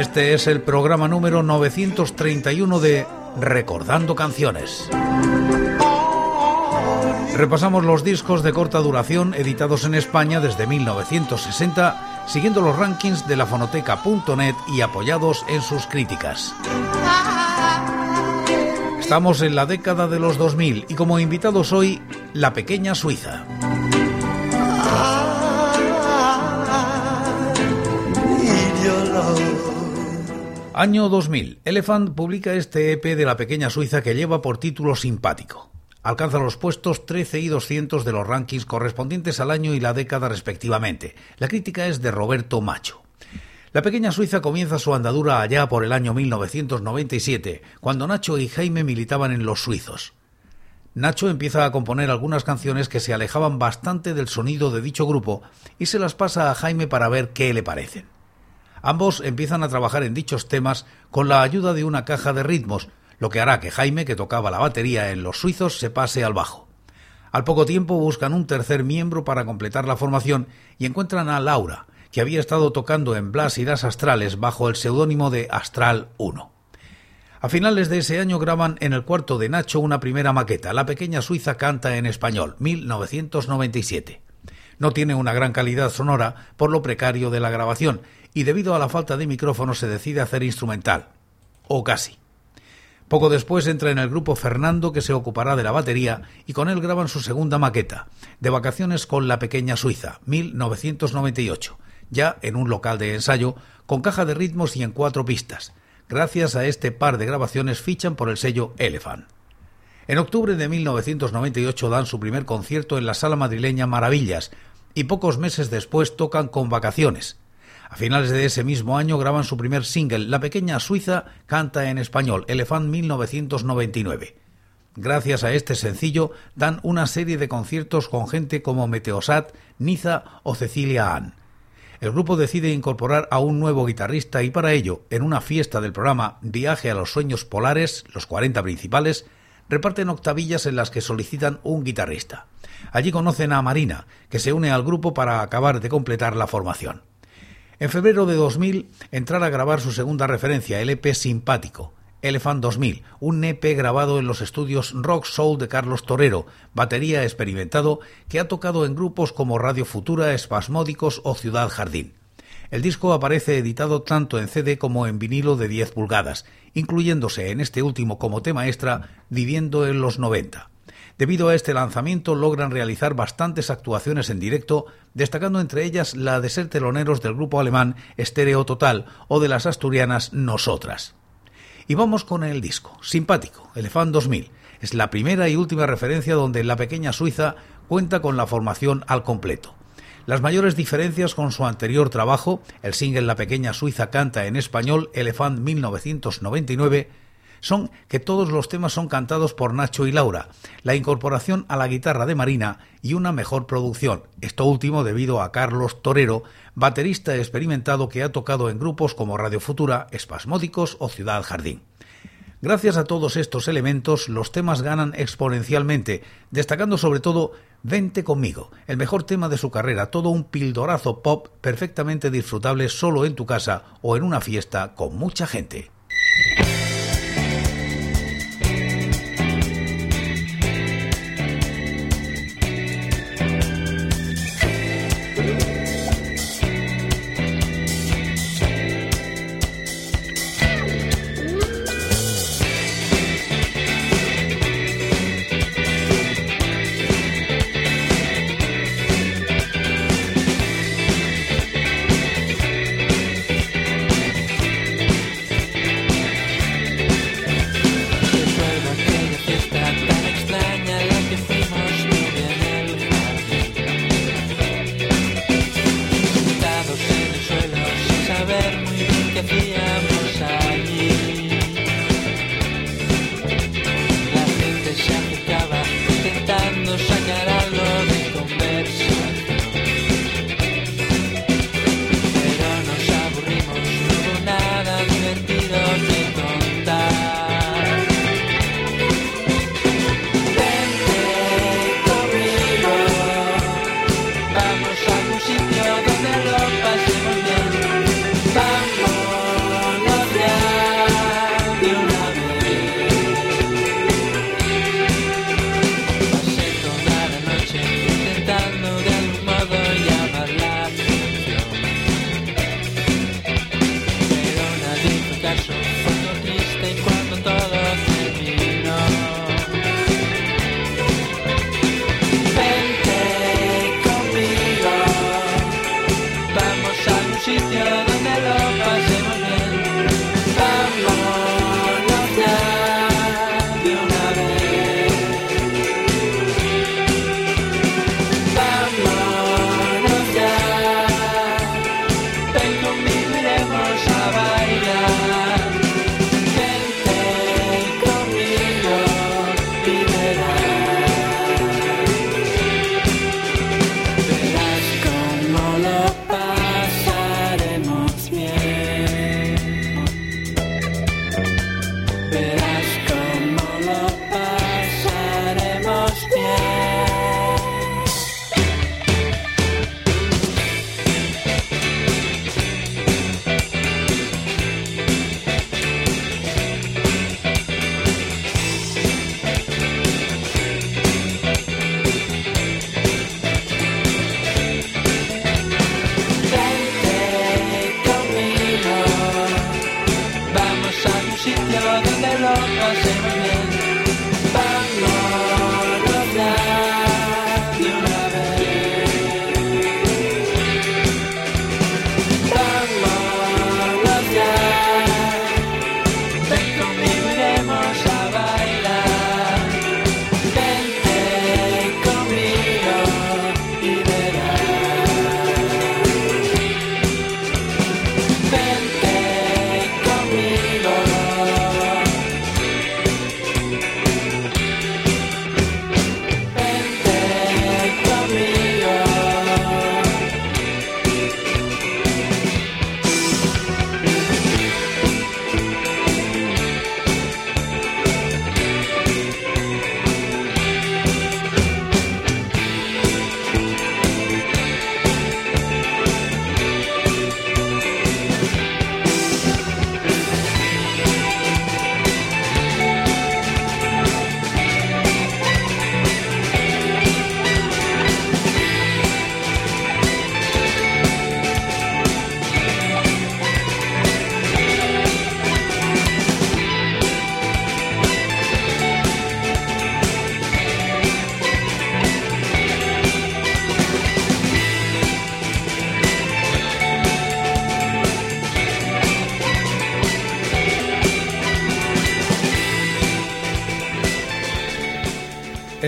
Este es el programa número 931 de Recordando Canciones. Repasamos los discos de corta duración editados en España desde 1960, siguiendo los rankings de la fonoteca.net y apoyados en sus críticas. Estamos en la década de los 2000 y como invitados hoy, La Pequeña Suiza. Año 2000. Elephant publica este EP de la pequeña Suiza que lleva por título Simpático. Alcanza los puestos 13 y 200 de los rankings correspondientes al año y la década respectivamente. La crítica es de Roberto Macho. La pequeña Suiza comienza su andadura allá por el año 1997, cuando Nacho y Jaime militaban en Los Suizos. Nacho empieza a componer algunas canciones que se alejaban bastante del sonido de dicho grupo y se las pasa a Jaime para ver qué le parecen. Ambos empiezan a trabajar en dichos temas con la ayuda de una caja de ritmos, lo que hará que Jaime, que tocaba la batería en Los Suizos, se pase al bajo. Al poco tiempo buscan un tercer miembro para completar la formación y encuentran a Laura, que había estado tocando en Blas y las Astrales bajo el seudónimo de Astral 1. A finales de ese año graban en el cuarto de Nacho una primera maqueta, La pequeña Suiza canta en español, 1997. No tiene una gran calidad sonora por lo precario de la grabación y debido a la falta de micrófono se decide hacer instrumental. O casi. Poco después entra en el grupo Fernando que se ocupará de la batería y con él graban su segunda maqueta, De vacaciones con la pequeña Suiza, 1998, ya en un local de ensayo, con caja de ritmos y en cuatro pistas. Gracias a este par de grabaciones fichan por el sello Elephant. En octubre de 1998 dan su primer concierto en la sala madrileña Maravillas y pocos meses después tocan con Vacaciones, a finales de ese mismo año graban su primer single, La pequeña Suiza canta en español, Elefant 1999. Gracias a este sencillo dan una serie de conciertos con gente como Meteosat, Niza o Cecilia Ann. El grupo decide incorporar a un nuevo guitarrista y para ello, en una fiesta del programa Viaje a los Sueños Polares, los 40 principales, reparten octavillas en las que solicitan un guitarrista. Allí conocen a Marina, que se une al grupo para acabar de completar la formación. En febrero de 2000 entrará a grabar su segunda referencia, el EP Simpático, Elephant 2000, un EP grabado en los estudios Rock Soul de Carlos Torero, batería experimentado que ha tocado en grupos como Radio Futura, Espasmódicos o Ciudad Jardín. El disco aparece editado tanto en CD como en vinilo de 10 pulgadas, incluyéndose en este último como tema extra Viviendo en los 90. Debido a este lanzamiento logran realizar bastantes actuaciones en directo, destacando entre ellas la de ser teloneros del grupo alemán Stereo Total o de las asturianas Nosotras. Y vamos con el disco, simpático, Elefant 2000. Es la primera y última referencia donde la pequeña Suiza cuenta con la formación al completo. Las mayores diferencias con su anterior trabajo, el single La pequeña Suiza canta en español Elefant 1999, son que todos los temas son cantados por Nacho y Laura, la incorporación a la guitarra de Marina y una mejor producción, esto último debido a Carlos Torero, baterista experimentado que ha tocado en grupos como Radio Futura, Espasmódicos o Ciudad Jardín. Gracias a todos estos elementos, los temas ganan exponencialmente, destacando sobre todo Vente conmigo, el mejor tema de su carrera, todo un pildorazo pop perfectamente disfrutable solo en tu casa o en una fiesta con mucha gente.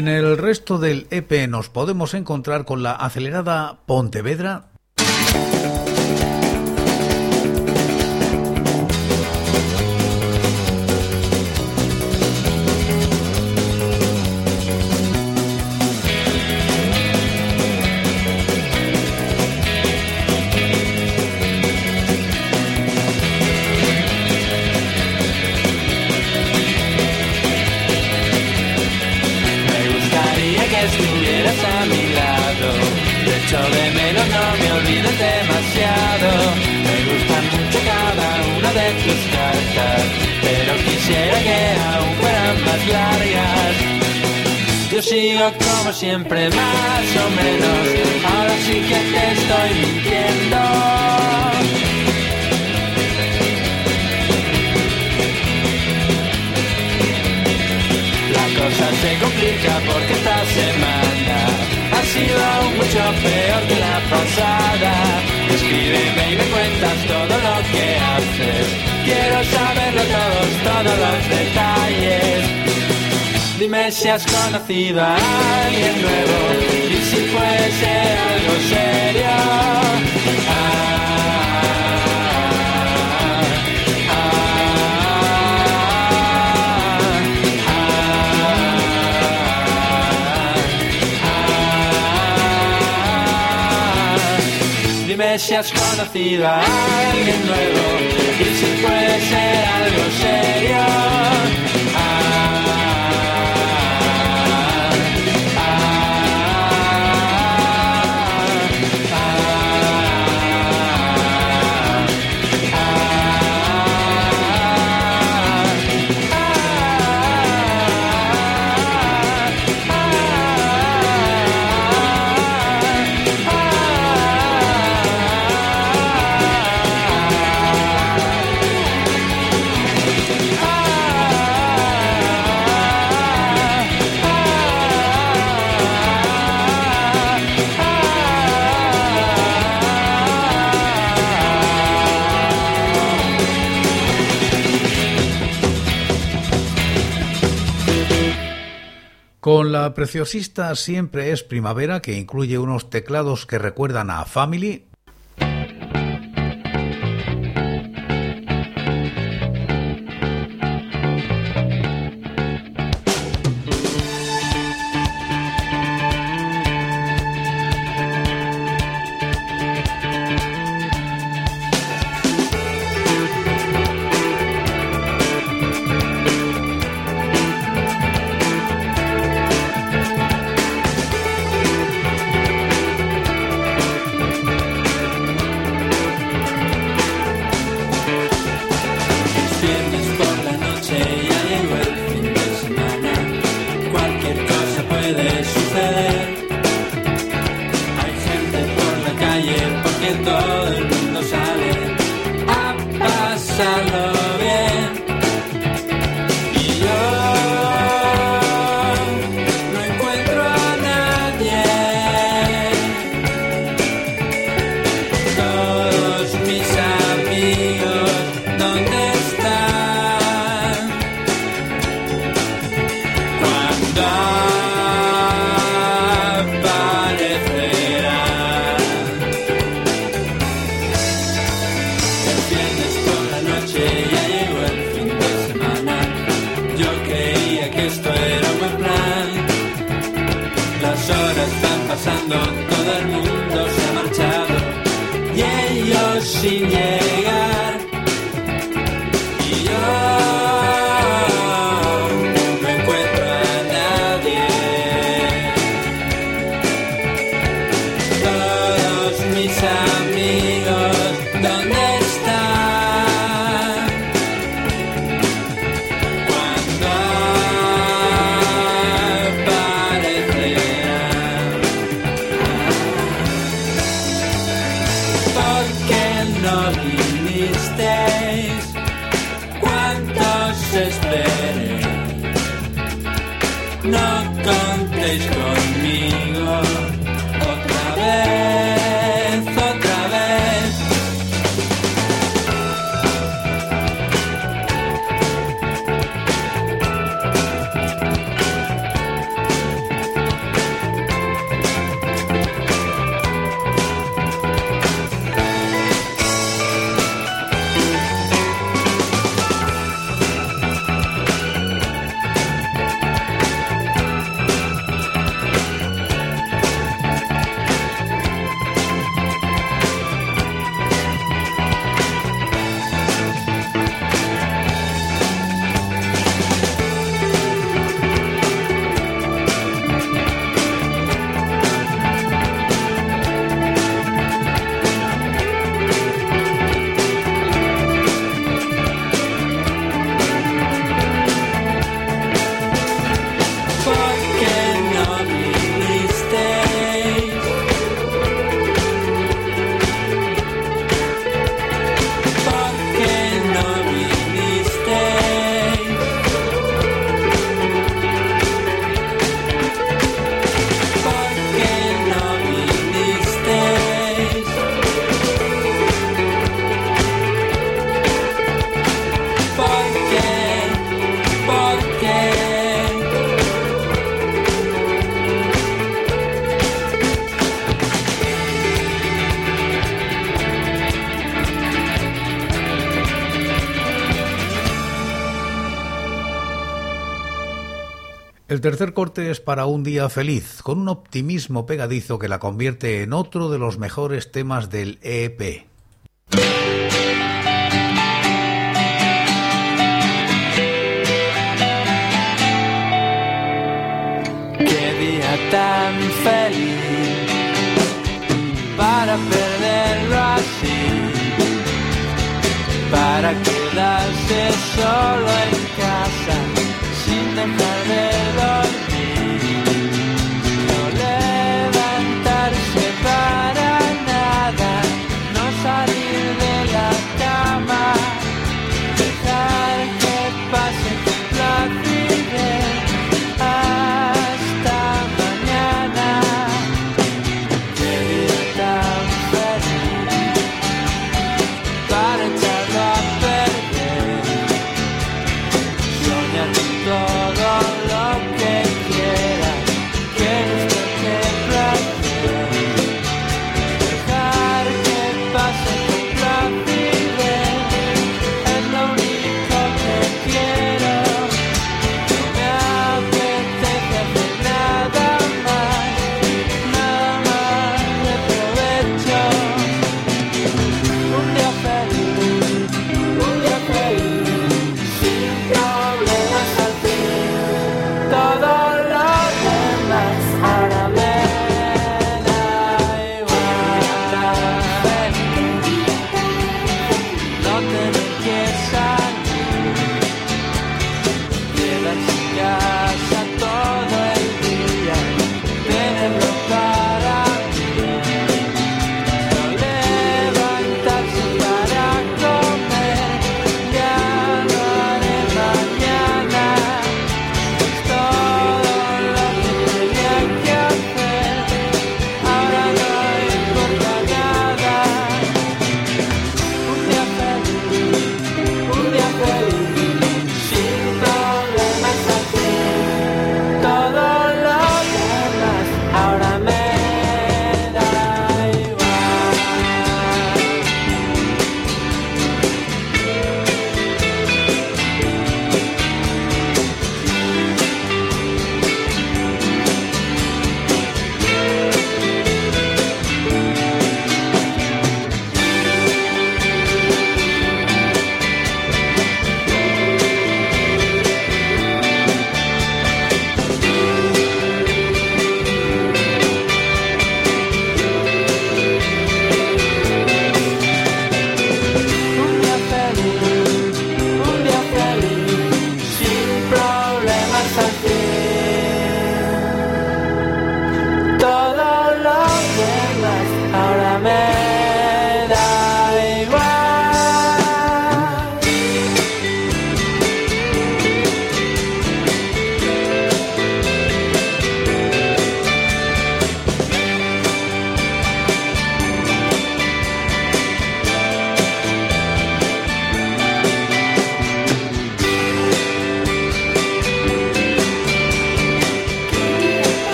En el resto del EP nos podemos encontrar con la acelerada Pontevedra sigo como siempre, más o menos. Ahora sí que te estoy mintiendo. La cosa se complica porque sido aún mucho peor que la pasada. Escríbeme y me cuentas todo lo que haces. Quiero saberlo todos, todos los detalles. Dime si has conocido a alguien nuevo y si fuese algo serio. Dime si has conocido a alguien nuevo y si fuese algo serio. Con la preciosista Siempre es Primavera, que incluye unos teclados que recuerdan a Family, El tercer corte es para un día feliz, con un optimismo pegadizo que la convierte en otro de los mejores temas del EP. Qué día tan feliz para perderlo así, para quedarse solo en casa no te dormir, no levantarse para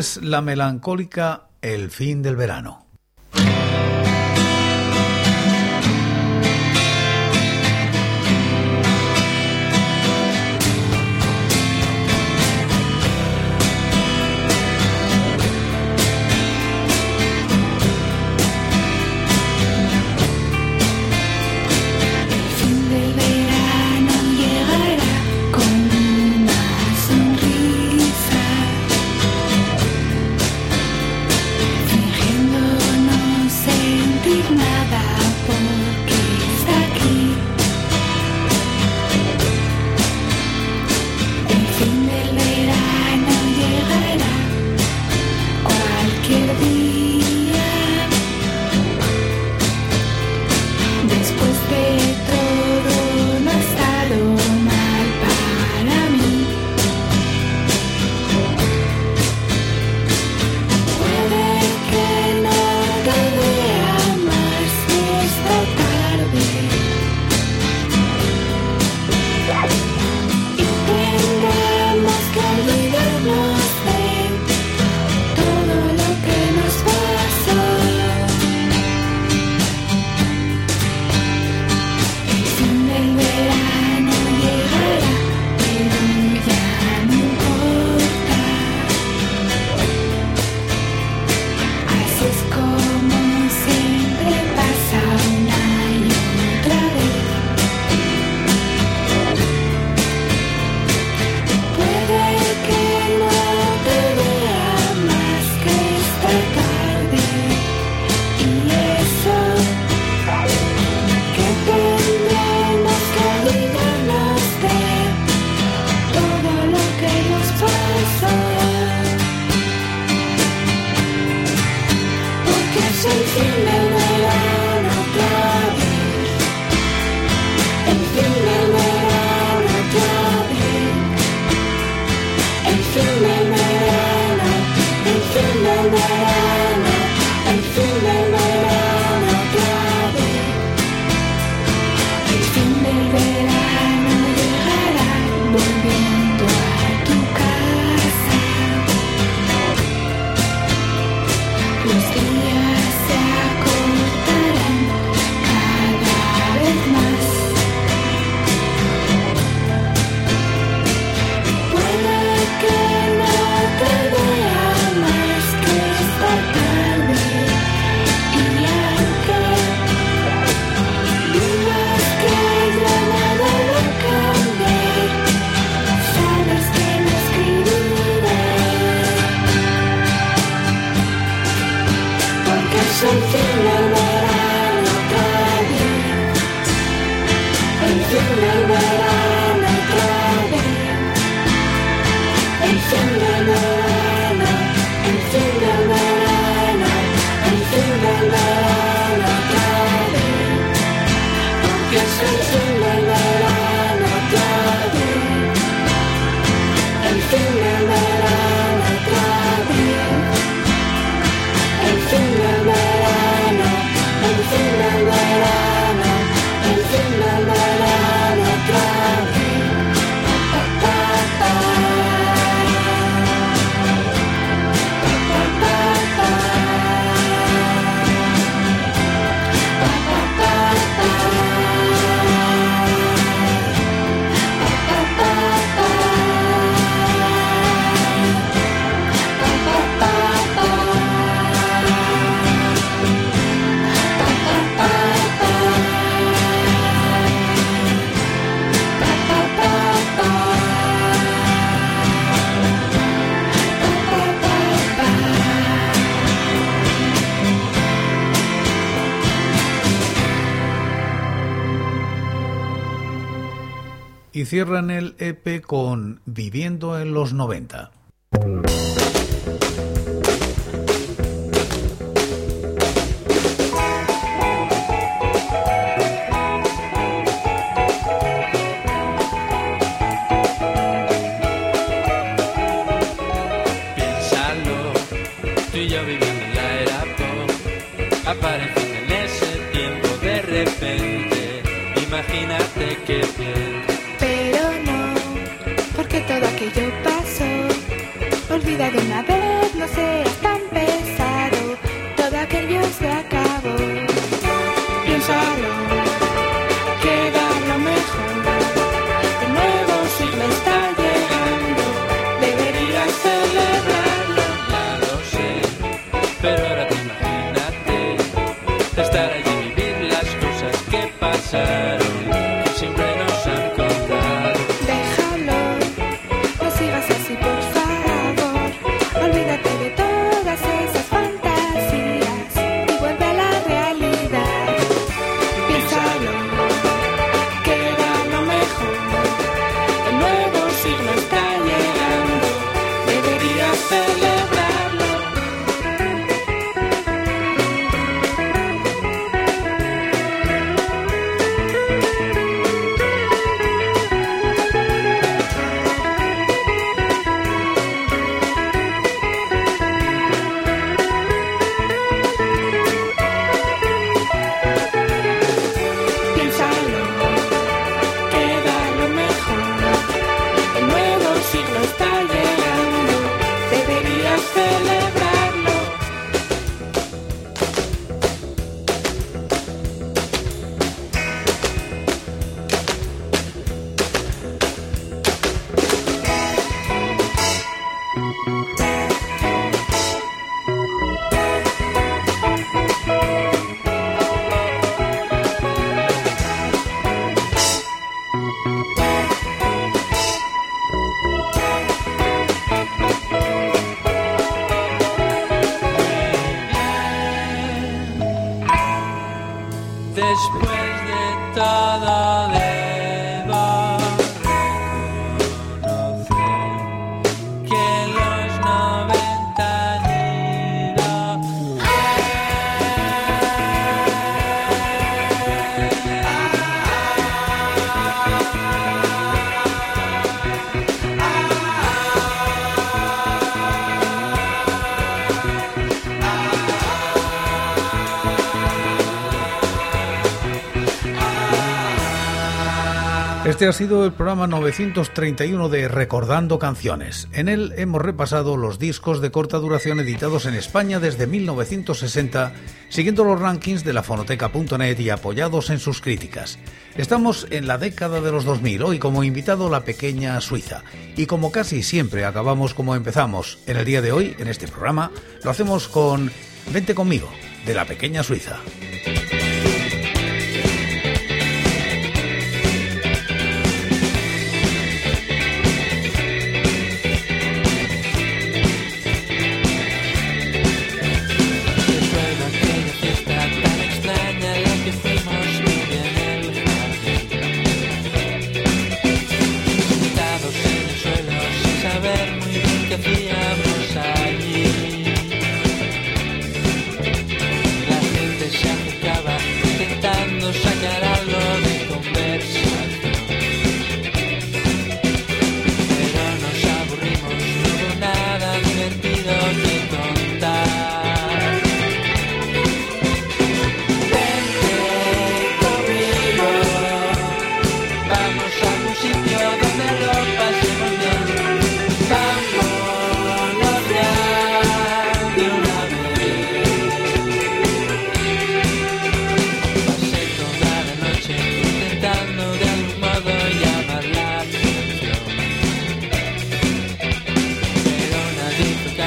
entonces la melancólica El fin del verano. Christmas. Y cierran el EP con Viviendo en los 90. Piénsalo, tú y yo viviendo en la era pop, aparecen en ese tiempo de repente. Imagínate bien. Olvida de una Este ha sido el programa 931 de Recordando Canciones. En él hemos repasado los discos de corta duración editados en España desde 1960, siguiendo los rankings de la fonoteca.net y apoyados en sus críticas. Estamos en la década de los 2000, hoy como invitado la pequeña Suiza. Y como casi siempre acabamos como empezamos, en el día de hoy, en este programa, lo hacemos con Vente conmigo, de la pequeña Suiza.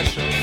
special.